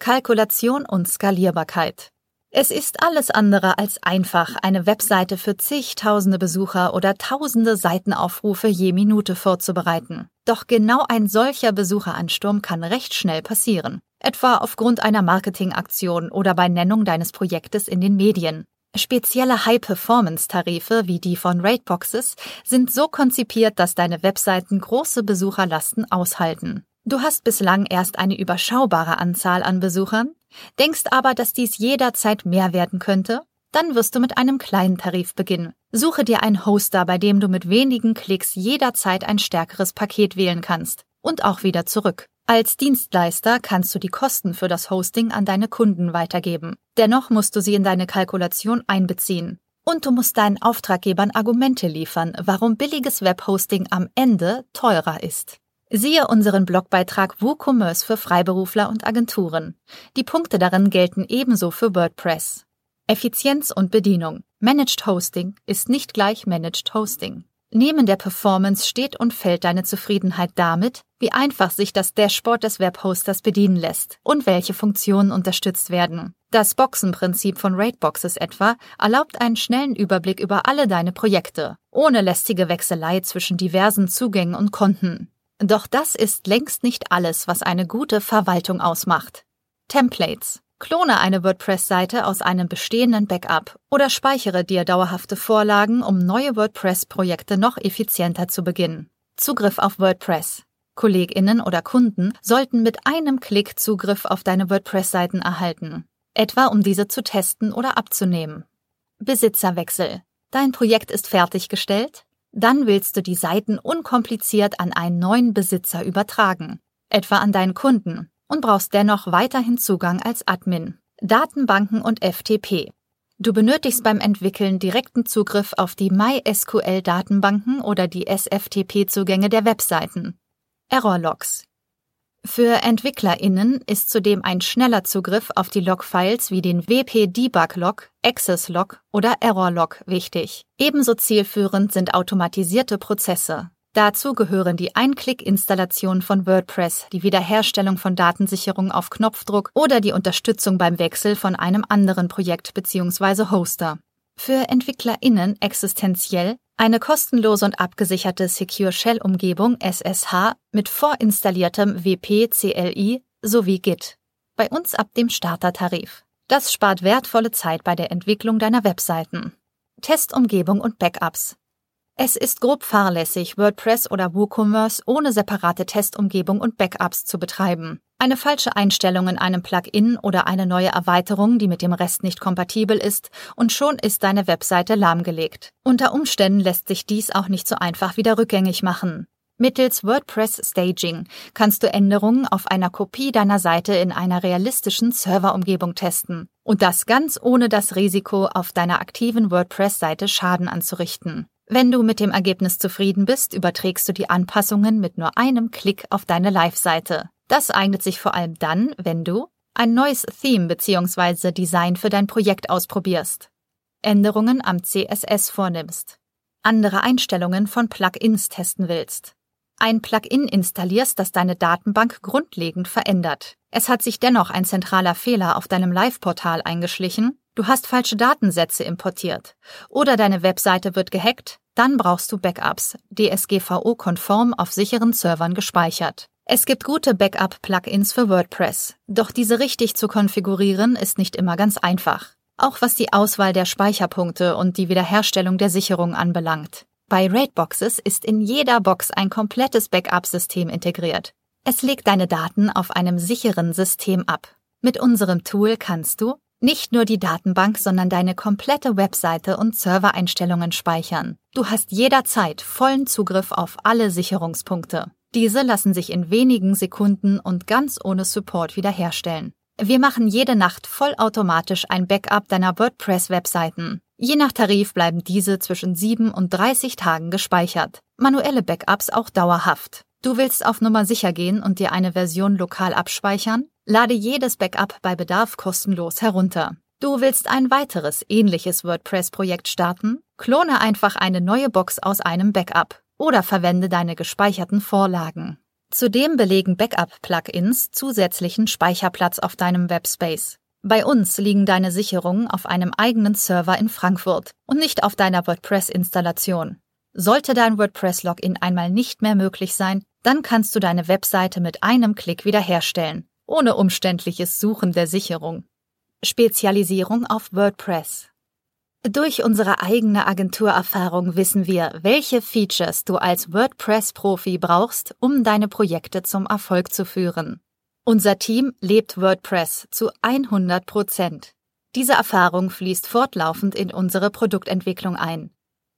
Kalkulation und Skalierbarkeit. Es ist alles andere als einfach, eine Webseite für zigtausende Besucher oder tausende Seitenaufrufe je Minute vorzubereiten. Doch genau ein solcher Besucheransturm kann recht schnell passieren. Etwa aufgrund einer Marketingaktion oder bei Nennung deines Projektes in den Medien. Spezielle High-Performance-Tarife wie die von Rateboxes sind so konzipiert, dass deine Webseiten große Besucherlasten aushalten. Du hast bislang erst eine überschaubare Anzahl an Besuchern, denkst aber, dass dies jederzeit mehr werden könnte? Dann wirst du mit einem kleinen Tarif beginnen. Suche dir einen Hoster, bei dem du mit wenigen Klicks jederzeit ein stärkeres Paket wählen kannst und auch wieder zurück. Als Dienstleister kannst du die Kosten für das Hosting an deine Kunden weitergeben. Dennoch musst du sie in deine Kalkulation einbeziehen. Und du musst deinen Auftraggebern Argumente liefern, warum billiges Webhosting am Ende teurer ist. Siehe unseren Blogbeitrag WooCommerce für Freiberufler und Agenturen. Die Punkte darin gelten ebenso für WordPress. Effizienz und Bedienung. Managed Hosting ist nicht gleich Managed Hosting. Neben der Performance steht und fällt deine Zufriedenheit damit, wie einfach sich das Dashboard des Webhosters bedienen lässt und welche Funktionen unterstützt werden. Das Boxenprinzip von Rateboxes etwa erlaubt einen schnellen Überblick über alle deine Projekte, ohne lästige Wechselei zwischen diversen Zugängen und Konten. Doch das ist längst nicht alles, was eine gute Verwaltung ausmacht. Templates. Klone eine WordPress-Seite aus einem bestehenden Backup oder speichere dir dauerhafte Vorlagen, um neue WordPress-Projekte noch effizienter zu beginnen. Zugriff auf WordPress. Kolleginnen oder Kunden sollten mit einem Klick Zugriff auf deine WordPress-Seiten erhalten, etwa um diese zu testen oder abzunehmen. Besitzerwechsel. Dein Projekt ist fertiggestellt? Dann willst du die Seiten unkompliziert an einen neuen Besitzer übertragen, etwa an deinen Kunden, und brauchst dennoch weiterhin Zugang als Admin. Datenbanken und FTP. Du benötigst beim Entwickeln direkten Zugriff auf die MySQL-Datenbanken oder die SFTP-Zugänge der Webseiten. Errorlogs. Für EntwicklerInnen ist zudem ein schneller Zugriff auf die Logfiles wie den WP-Debug-Log, Access-Log oder Error-Log wichtig. Ebenso zielführend sind automatisierte Prozesse. Dazu gehören die Ein-Klick-Installation von WordPress, die Wiederherstellung von Datensicherung auf Knopfdruck oder die Unterstützung beim Wechsel von einem anderen Projekt bzw. Hoster. Für EntwicklerInnen existenziell eine kostenlose und abgesicherte Secure Shell Umgebung SSH mit vorinstalliertem WP CLI sowie Git. Bei uns ab dem Startertarif. Das spart wertvolle Zeit bei der Entwicklung deiner Webseiten. Testumgebung und Backups. Es ist grob fahrlässig, WordPress oder WooCommerce ohne separate Testumgebung und Backups zu betreiben. Eine falsche Einstellung in einem Plugin oder eine neue Erweiterung, die mit dem Rest nicht kompatibel ist, und schon ist deine Webseite lahmgelegt. Unter Umständen lässt sich dies auch nicht so einfach wieder rückgängig machen. Mittels WordPress Staging kannst du Änderungen auf einer Kopie deiner Seite in einer realistischen Serverumgebung testen. Und das ganz ohne das Risiko, auf deiner aktiven WordPress-Seite Schaden anzurichten. Wenn du mit dem Ergebnis zufrieden bist, überträgst du die Anpassungen mit nur einem Klick auf deine Live-Seite. Das eignet sich vor allem dann, wenn du ein neues Theme bzw. Design für dein Projekt ausprobierst, Änderungen am CSS vornimmst, andere Einstellungen von Plugins testen willst, ein Plugin installierst, das deine Datenbank grundlegend verändert. Es hat sich dennoch ein zentraler Fehler auf deinem Live-Portal eingeschlichen Du hast falsche Datensätze importiert oder deine Webseite wird gehackt, dann brauchst du Backups, DSGVO-konform auf sicheren Servern gespeichert. Es gibt gute Backup-Plugins für WordPress, doch diese richtig zu konfigurieren ist nicht immer ganz einfach, auch was die Auswahl der Speicherpunkte und die Wiederherstellung der Sicherung anbelangt. Bei Raidboxes ist in jeder Box ein komplettes Backup-System integriert. Es legt deine Daten auf einem sicheren System ab. Mit unserem Tool kannst du nicht nur die Datenbank, sondern deine komplette Webseite und Servereinstellungen speichern. Du hast jederzeit vollen Zugriff auf alle Sicherungspunkte. Diese lassen sich in wenigen Sekunden und ganz ohne Support wiederherstellen. Wir machen jede Nacht vollautomatisch ein Backup deiner WordPress-Webseiten. Je nach Tarif bleiben diese zwischen 7 und 30 Tagen gespeichert. Manuelle Backups auch dauerhaft. Du willst auf Nummer sicher gehen und dir eine Version lokal abspeichern? Lade jedes Backup bei Bedarf kostenlos herunter. Du willst ein weiteres ähnliches WordPress-Projekt starten? Klone einfach eine neue Box aus einem Backup oder verwende deine gespeicherten Vorlagen. Zudem belegen Backup-Plugins zusätzlichen Speicherplatz auf deinem Webspace. Bei uns liegen deine Sicherungen auf einem eigenen Server in Frankfurt und nicht auf deiner WordPress-Installation. Sollte dein WordPress-Login einmal nicht mehr möglich sein, dann kannst du deine Webseite mit einem Klick wiederherstellen, ohne umständliches Suchen der Sicherung. Spezialisierung auf WordPress. Durch unsere eigene Agenturerfahrung wissen wir, welche Features du als WordPress-Profi brauchst, um deine Projekte zum Erfolg zu führen. Unser Team lebt WordPress zu 100 Prozent. Diese Erfahrung fließt fortlaufend in unsere Produktentwicklung ein.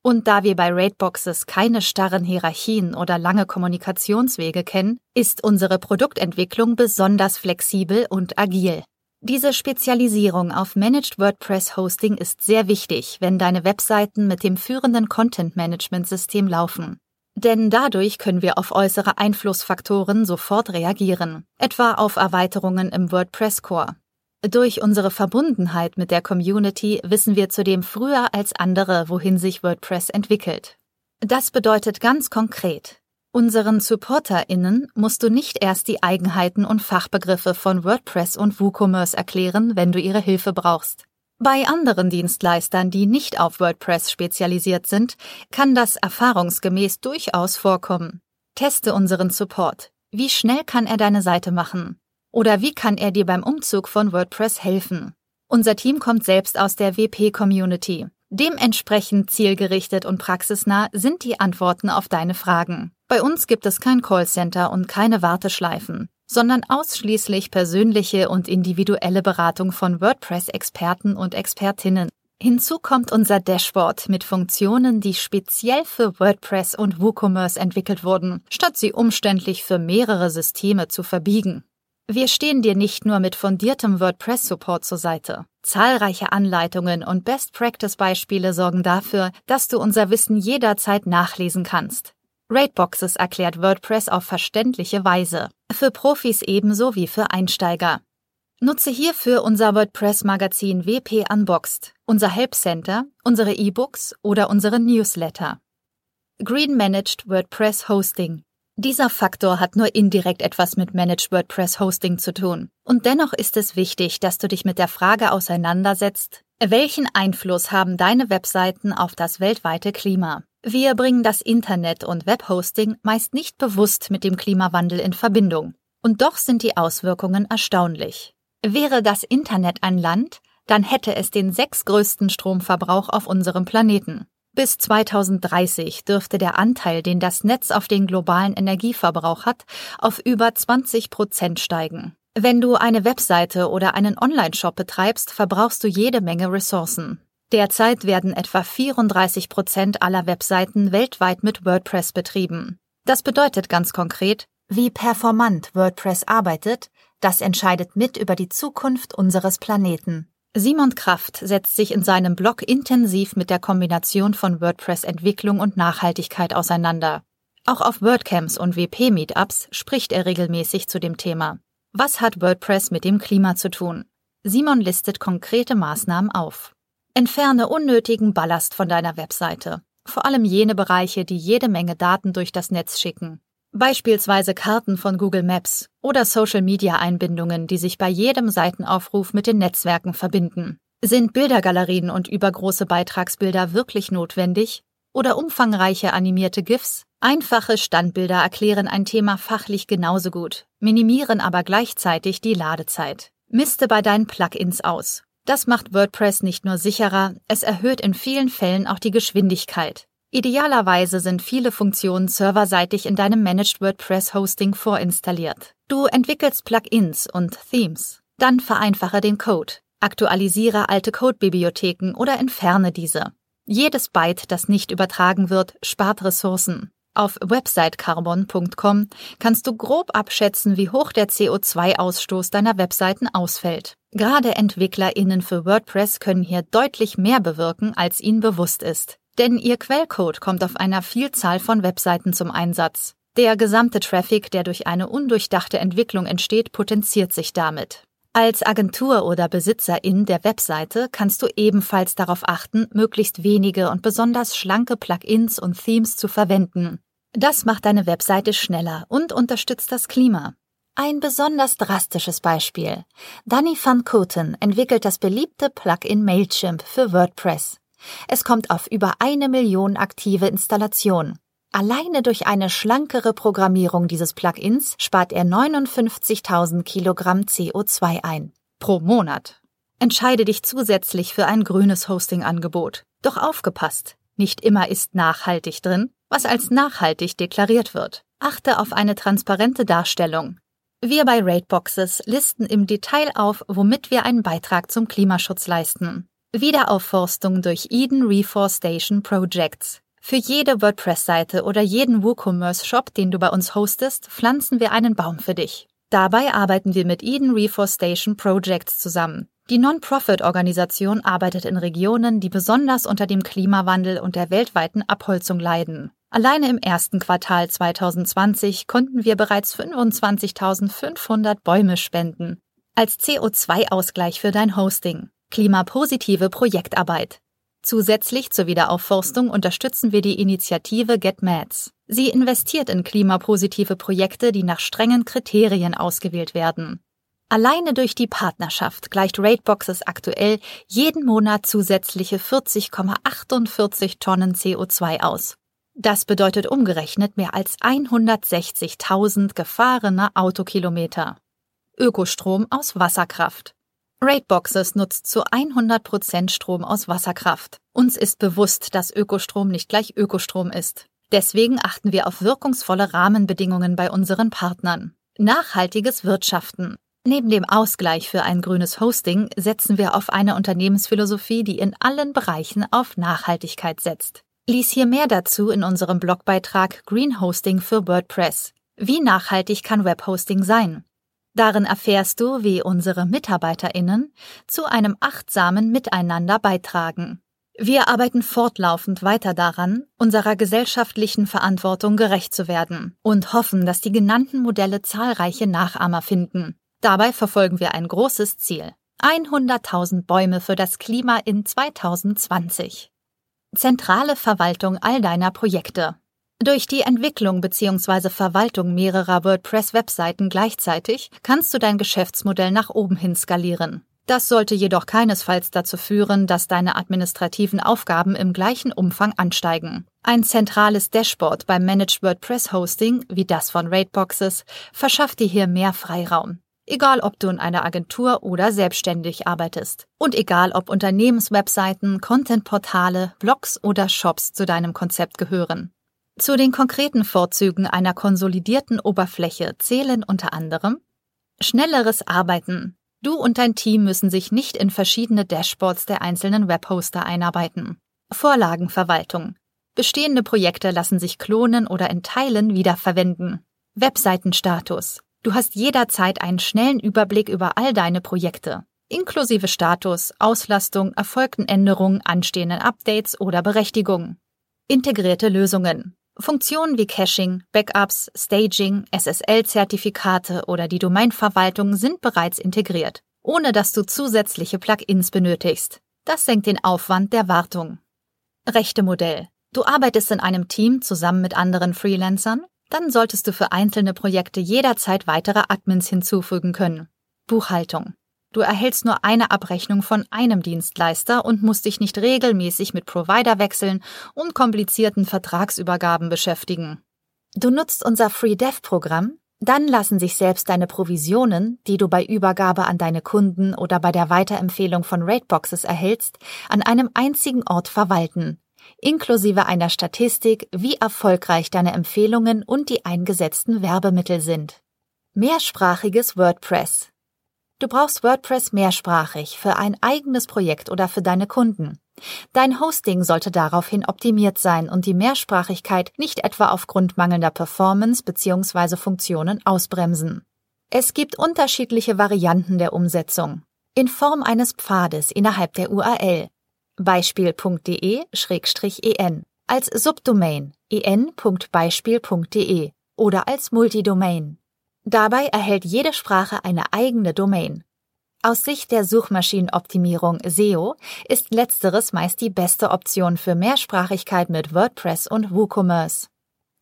Und da wir bei Raidboxes keine starren Hierarchien oder lange Kommunikationswege kennen, ist unsere Produktentwicklung besonders flexibel und agil. Diese Spezialisierung auf Managed WordPress Hosting ist sehr wichtig, wenn deine Webseiten mit dem führenden Content Management System laufen. Denn dadurch können wir auf äußere Einflussfaktoren sofort reagieren, etwa auf Erweiterungen im WordPress Core. Durch unsere Verbundenheit mit der Community wissen wir zudem früher als andere, wohin sich WordPress entwickelt. Das bedeutet ganz konkret, unseren SupporterInnen musst du nicht erst die Eigenheiten und Fachbegriffe von WordPress und WooCommerce erklären, wenn du ihre Hilfe brauchst. Bei anderen Dienstleistern, die nicht auf WordPress spezialisiert sind, kann das erfahrungsgemäß durchaus vorkommen. Teste unseren Support. Wie schnell kann er deine Seite machen? Oder wie kann er dir beim Umzug von WordPress helfen? Unser Team kommt selbst aus der WP-Community. Dementsprechend zielgerichtet und praxisnah sind die Antworten auf deine Fragen. Bei uns gibt es kein Callcenter und keine Warteschleifen, sondern ausschließlich persönliche und individuelle Beratung von WordPress-Experten und Expertinnen. Hinzu kommt unser Dashboard mit Funktionen, die speziell für WordPress und WooCommerce entwickelt wurden, statt sie umständlich für mehrere Systeme zu verbiegen. Wir stehen dir nicht nur mit fundiertem WordPress-Support zur Seite. Zahlreiche Anleitungen und Best-Practice-Beispiele sorgen dafür, dass du unser Wissen jederzeit nachlesen kannst. Rateboxes erklärt WordPress auf verständliche Weise, für Profis ebenso wie für Einsteiger. Nutze hierfür unser WordPress-Magazin WP Unboxed, unser Help Center, unsere E-Books oder unsere Newsletter. Green Managed WordPress Hosting. Dieser Faktor hat nur indirekt etwas mit Managed WordPress Hosting zu tun. Und dennoch ist es wichtig, dass du dich mit der Frage auseinandersetzt, welchen Einfluss haben deine Webseiten auf das weltweite Klima? Wir bringen das Internet und Webhosting meist nicht bewusst mit dem Klimawandel in Verbindung. Und doch sind die Auswirkungen erstaunlich. Wäre das Internet ein Land, dann hätte es den sechstgrößten Stromverbrauch auf unserem Planeten. Bis 2030 dürfte der Anteil, den das Netz auf den globalen Energieverbrauch hat, auf über 20 Prozent steigen. Wenn du eine Webseite oder einen Online-Shop betreibst, verbrauchst du jede Menge Ressourcen. Derzeit werden etwa 34 Prozent aller Webseiten weltweit mit WordPress betrieben. Das bedeutet ganz konkret, wie performant WordPress arbeitet, das entscheidet mit über die Zukunft unseres Planeten. Simon Kraft setzt sich in seinem Blog intensiv mit der Kombination von WordPress-Entwicklung und Nachhaltigkeit auseinander. Auch auf WordCamps und WP-Meetups spricht er regelmäßig zu dem Thema. Was hat WordPress mit dem Klima zu tun? Simon listet konkrete Maßnahmen auf. Entferne unnötigen Ballast von deiner Webseite, vor allem jene Bereiche, die jede Menge Daten durch das Netz schicken. Beispielsweise Karten von Google Maps oder Social-Media-Einbindungen, die sich bei jedem Seitenaufruf mit den Netzwerken verbinden. Sind Bildergalerien und übergroße Beitragsbilder wirklich notwendig? Oder umfangreiche animierte GIFs? Einfache Standbilder erklären ein Thema fachlich genauso gut, minimieren aber gleichzeitig die Ladezeit. Miste bei deinen Plugins aus. Das macht WordPress nicht nur sicherer, es erhöht in vielen Fällen auch die Geschwindigkeit. Idealerweise sind viele Funktionen serverseitig in deinem Managed WordPress Hosting vorinstalliert. Du entwickelst Plugins und Themes. Dann vereinfache den Code. Aktualisiere alte Codebibliotheken oder entferne diese. Jedes Byte, das nicht übertragen wird, spart Ressourcen. Auf websitecarbon.com kannst du grob abschätzen, wie hoch der CO2-Ausstoß deiner Webseiten ausfällt. Gerade EntwicklerInnen für WordPress können hier deutlich mehr bewirken, als ihnen bewusst ist. Denn ihr Quellcode kommt auf einer Vielzahl von Webseiten zum Einsatz. Der gesamte Traffic, der durch eine undurchdachte Entwicklung entsteht, potenziert sich damit. Als Agentur oder Besitzerin der Webseite kannst du ebenfalls darauf achten, möglichst wenige und besonders schlanke Plugins und Themes zu verwenden. Das macht deine Webseite schneller und unterstützt das Klima. Ein besonders drastisches Beispiel. Danny van Koten entwickelt das beliebte Plugin Mailchimp für WordPress. Es kommt auf über eine Million aktive Installationen. Alleine durch eine schlankere Programmierung dieses Plugins spart er 59.000 Kilogramm CO2 ein. Pro Monat. Entscheide dich zusätzlich für ein grünes Hosting-Angebot. Doch aufgepasst! Nicht immer ist nachhaltig drin, was als nachhaltig deklariert wird. Achte auf eine transparente Darstellung. Wir bei Rateboxes listen im Detail auf, womit wir einen Beitrag zum Klimaschutz leisten. Wiederaufforstung durch Eden Reforestation Projects. Für jede WordPress-Seite oder jeden WooCommerce-Shop, den du bei uns hostest, pflanzen wir einen Baum für dich. Dabei arbeiten wir mit Eden Reforestation Projects zusammen. Die Non-Profit-Organisation arbeitet in Regionen, die besonders unter dem Klimawandel und der weltweiten Abholzung leiden. Alleine im ersten Quartal 2020 konnten wir bereits 25.500 Bäume spenden. Als CO2-Ausgleich für dein Hosting. Klimapositive Projektarbeit. Zusätzlich zur Wiederaufforstung unterstützen wir die Initiative Get Mads. Sie investiert in klimapositive Projekte, die nach strengen Kriterien ausgewählt werden. Alleine durch die Partnerschaft gleicht Rateboxes aktuell jeden Monat zusätzliche 40,48 Tonnen CO2 aus. Das bedeutet umgerechnet mehr als 160.000 gefahrene Autokilometer. Ökostrom aus Wasserkraft. Rateboxes nutzt zu 100% Strom aus Wasserkraft. Uns ist bewusst, dass Ökostrom nicht gleich Ökostrom ist. Deswegen achten wir auf wirkungsvolle Rahmenbedingungen bei unseren Partnern. Nachhaltiges Wirtschaften. Neben dem Ausgleich für ein grünes Hosting setzen wir auf eine Unternehmensphilosophie, die in allen Bereichen auf Nachhaltigkeit setzt. Lies hier mehr dazu in unserem Blogbeitrag Green Hosting für WordPress. Wie nachhaltig kann Webhosting sein? Darin erfährst du, wie unsere Mitarbeiterinnen zu einem achtsamen Miteinander beitragen. Wir arbeiten fortlaufend weiter daran, unserer gesellschaftlichen Verantwortung gerecht zu werden und hoffen, dass die genannten Modelle zahlreiche Nachahmer finden. Dabei verfolgen wir ein großes Ziel. 100.000 Bäume für das Klima in 2020. Zentrale Verwaltung all deiner Projekte. Durch die Entwicklung bzw. Verwaltung mehrerer WordPress-Webseiten gleichzeitig kannst du dein Geschäftsmodell nach oben hin skalieren. Das sollte jedoch keinesfalls dazu führen, dass deine administrativen Aufgaben im gleichen Umfang ansteigen. Ein zentrales Dashboard beim Managed WordPress Hosting, wie das von Rateboxes, verschafft dir hier mehr Freiraum. Egal, ob du in einer Agentur oder selbstständig arbeitest. Und egal, ob Unternehmenswebseiten, Contentportale, Blogs oder Shops zu deinem Konzept gehören. Zu den konkreten Vorzügen einer konsolidierten Oberfläche zählen unter anderem schnelleres Arbeiten, Du und dein Team müssen sich nicht in verschiedene Dashboards der einzelnen Webhoster einarbeiten. Vorlagenverwaltung. Bestehende Projekte lassen sich klonen oder in Teilen wiederverwenden. Webseitenstatus. Du hast jederzeit einen schnellen Überblick über all deine Projekte, inklusive Status, Auslastung, erfolgten Änderungen, anstehenden Updates oder Berechtigungen. Integrierte Lösungen. Funktionen wie Caching, Backups, Staging, SSL-Zertifikate oder die Domainverwaltung sind bereits integriert, ohne dass du zusätzliche Plugins benötigst. Das senkt den Aufwand der Wartung. Rechte-Modell. Du arbeitest in einem Team zusammen mit anderen Freelancern? Dann solltest du für einzelne Projekte jederzeit weitere Admins hinzufügen können. Buchhaltung. Du erhältst nur eine Abrechnung von einem Dienstleister und musst dich nicht regelmäßig mit Provider wechseln und komplizierten Vertragsübergaben beschäftigen. Du nutzt unser Free Dev Programm? Dann lassen sich selbst deine Provisionen, die du bei Übergabe an deine Kunden oder bei der Weiterempfehlung von Rateboxes erhältst, an einem einzigen Ort verwalten, inklusive einer Statistik, wie erfolgreich deine Empfehlungen und die eingesetzten Werbemittel sind. Mehrsprachiges WordPress. Du brauchst WordPress mehrsprachig für ein eigenes Projekt oder für deine Kunden. Dein Hosting sollte daraufhin optimiert sein und die Mehrsprachigkeit nicht etwa aufgrund mangelnder Performance bzw. Funktionen ausbremsen. Es gibt unterschiedliche Varianten der Umsetzung. In Form eines Pfades innerhalb der URL. Beispiel.de-en als Subdomain en.beispiel.de oder als Multidomain. Dabei erhält jede Sprache eine eigene Domain. Aus Sicht der Suchmaschinenoptimierung SEO ist letzteres meist die beste Option für Mehrsprachigkeit mit WordPress und WooCommerce.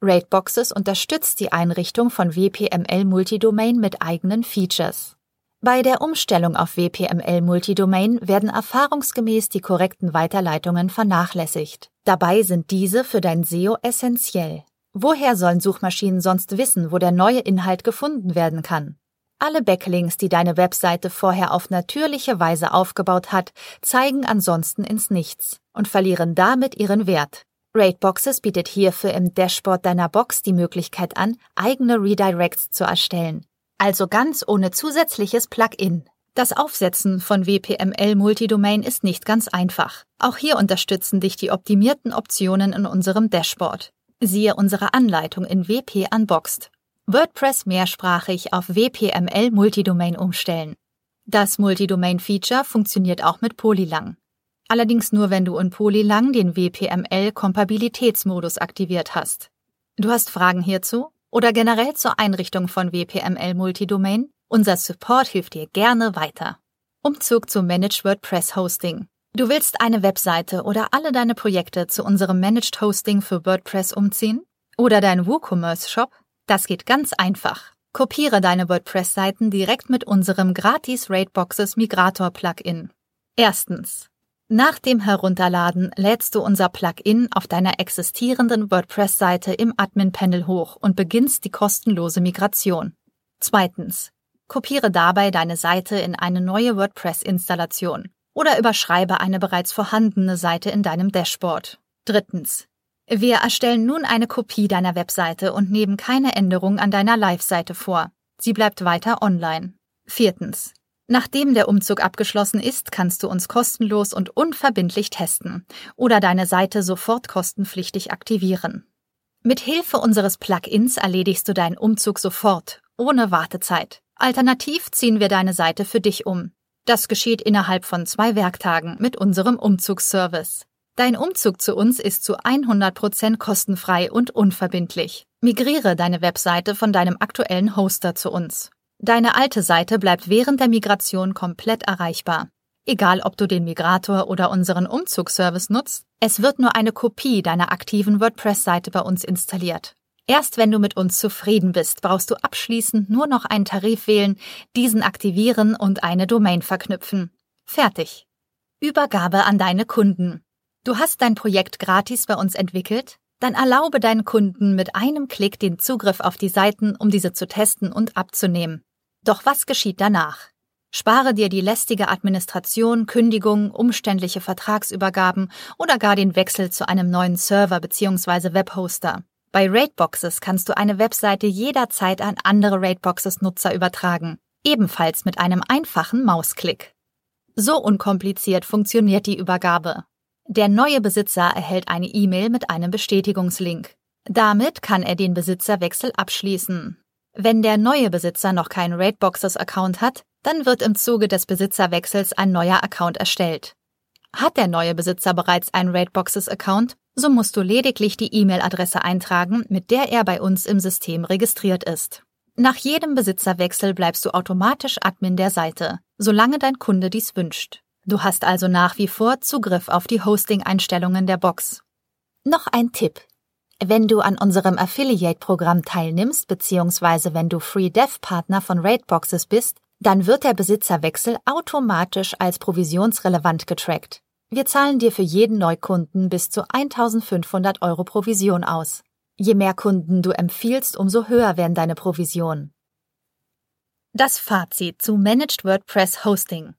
Rateboxes unterstützt die Einrichtung von WPML Multidomain mit eigenen Features. Bei der Umstellung auf WPML Multidomain werden erfahrungsgemäß die korrekten Weiterleitungen vernachlässigt. Dabei sind diese für dein SEO essentiell. Woher sollen Suchmaschinen sonst wissen, wo der neue Inhalt gefunden werden kann? Alle Backlinks, die deine Webseite vorher auf natürliche Weise aufgebaut hat, zeigen ansonsten ins Nichts und verlieren damit ihren Wert. Rateboxes bietet hierfür im Dashboard deiner Box die Möglichkeit an, eigene Redirects zu erstellen. Also ganz ohne zusätzliches Plugin. Das Aufsetzen von WPML Multidomain ist nicht ganz einfach. Auch hier unterstützen dich die optimierten Optionen in unserem Dashboard. Siehe unsere Anleitung in WP Unboxed. WordPress mehrsprachig auf WPML Multidomain umstellen. Das Multidomain-Feature funktioniert auch mit Polylang. Allerdings nur, wenn du in Polylang den WPML-Kompatibilitätsmodus aktiviert hast. Du hast Fragen hierzu oder generell zur Einrichtung von WPML Multidomain? Unser Support hilft dir gerne weiter. Umzug zum Managed WordPress Hosting. Du willst eine Webseite oder alle deine Projekte zu unserem Managed Hosting für WordPress umziehen? Oder dein WooCommerce Shop? Das geht ganz einfach. Kopiere deine WordPress-Seiten direkt mit unserem gratis Rateboxes Migrator Plugin. Erstens. Nach dem Herunterladen lädst du unser Plugin auf deiner existierenden WordPress-Seite im Admin-Panel hoch und beginnst die kostenlose Migration. Zweitens. Kopiere dabei deine Seite in eine neue WordPress-Installation oder überschreibe eine bereits vorhandene Seite in deinem Dashboard. Drittens. Wir erstellen nun eine Kopie deiner Webseite und nehmen keine Änderung an deiner Live-Seite vor. Sie bleibt weiter online. Viertens. Nachdem der Umzug abgeschlossen ist, kannst du uns kostenlos und unverbindlich testen oder deine Seite sofort kostenpflichtig aktivieren. Mit Hilfe unseres Plugins erledigst du deinen Umzug sofort, ohne Wartezeit. Alternativ ziehen wir deine Seite für dich um. Das geschieht innerhalb von zwei Werktagen mit unserem Umzugsservice. Dein Umzug zu uns ist zu 100% kostenfrei und unverbindlich. Migriere deine Webseite von deinem aktuellen Hoster zu uns. Deine alte Seite bleibt während der Migration komplett erreichbar. Egal, ob du den Migrator oder unseren Umzugsservice nutzt, es wird nur eine Kopie deiner aktiven WordPress-Seite bei uns installiert. Erst wenn du mit uns zufrieden bist, brauchst du abschließend nur noch einen Tarif wählen, diesen aktivieren und eine Domain verknüpfen. Fertig. Übergabe an deine Kunden. Du hast dein Projekt gratis bei uns entwickelt? Dann erlaube deinen Kunden mit einem Klick den Zugriff auf die Seiten, um diese zu testen und abzunehmen. Doch was geschieht danach? Spare dir die lästige Administration, Kündigung, umständliche Vertragsübergaben oder gar den Wechsel zu einem neuen Server bzw. Webhoster. Bei Rateboxes kannst du eine Webseite jederzeit an andere Rateboxes-Nutzer übertragen, ebenfalls mit einem einfachen Mausklick. So unkompliziert funktioniert die Übergabe. Der neue Besitzer erhält eine E-Mail mit einem Bestätigungslink. Damit kann er den Besitzerwechsel abschließen. Wenn der neue Besitzer noch keinen Rateboxes-Account hat, dann wird im Zuge des Besitzerwechsels ein neuer Account erstellt. Hat der neue Besitzer bereits einen Rateboxes-Account, so musst du lediglich die E-Mail-Adresse eintragen, mit der er bei uns im System registriert ist. Nach jedem Besitzerwechsel bleibst du automatisch Admin der Seite, solange dein Kunde dies wünscht. Du hast also nach wie vor Zugriff auf die Hosting-Einstellungen der Box. Noch ein Tipp. Wenn du an unserem Affiliate-Programm teilnimmst, beziehungsweise wenn du Free Dev Partner von Rateboxes bist, dann wird der Besitzerwechsel automatisch als provisionsrelevant getrackt. Wir zahlen dir für jeden Neukunden bis zu 1500 Euro Provision aus. Je mehr Kunden du empfiehlst, umso höher werden deine Provisionen. Das Fazit zu Managed WordPress Hosting.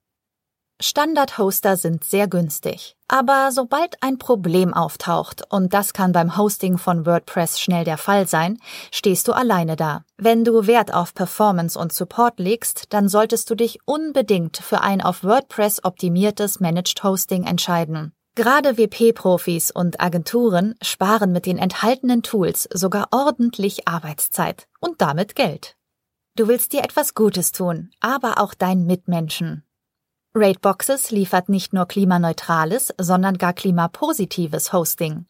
Standard-Hoster sind sehr günstig. Aber sobald ein Problem auftaucht, und das kann beim Hosting von WordPress schnell der Fall sein, stehst du alleine da. Wenn du Wert auf Performance und Support legst, dann solltest du dich unbedingt für ein auf WordPress optimiertes Managed Hosting entscheiden. Gerade WP-Profis und Agenturen sparen mit den enthaltenen Tools sogar ordentlich Arbeitszeit und damit Geld. Du willst dir etwas Gutes tun, aber auch deinen Mitmenschen. Rateboxes liefert nicht nur klimaneutrales, sondern gar klimapositives Hosting.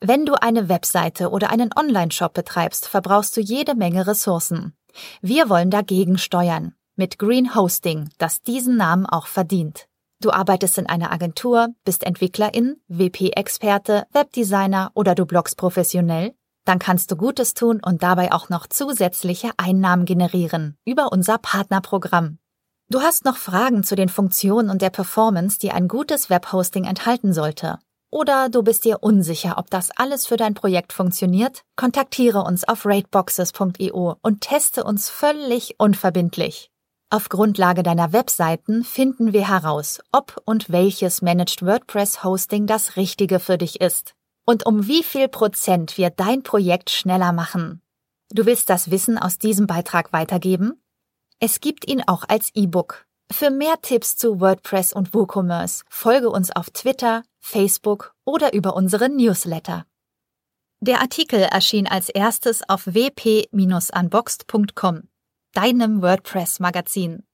Wenn du eine Webseite oder einen Online-Shop betreibst, verbrauchst du jede Menge Ressourcen. Wir wollen dagegen steuern. Mit Green Hosting, das diesen Namen auch verdient. Du arbeitest in einer Agentur, bist Entwicklerin, WP-Experte, Webdesigner oder du bloggst professionell? Dann kannst du Gutes tun und dabei auch noch zusätzliche Einnahmen generieren über unser Partnerprogramm. Du hast noch Fragen zu den Funktionen und der Performance, die ein gutes Webhosting enthalten sollte. Oder du bist dir unsicher, ob das alles für dein Projekt funktioniert? Kontaktiere uns auf rateboxes.io und teste uns völlig unverbindlich. Auf Grundlage deiner Webseiten finden wir heraus, ob und welches Managed WordPress Hosting das richtige für dich ist und um wie viel Prozent wir dein Projekt schneller machen. Du willst das Wissen aus diesem Beitrag weitergeben? Es gibt ihn auch als E-Book. Für mehr Tipps zu WordPress und WooCommerce folge uns auf Twitter, Facebook oder über unseren Newsletter. Der Artikel erschien als erstes auf wp-unboxed.com, deinem WordPress-Magazin.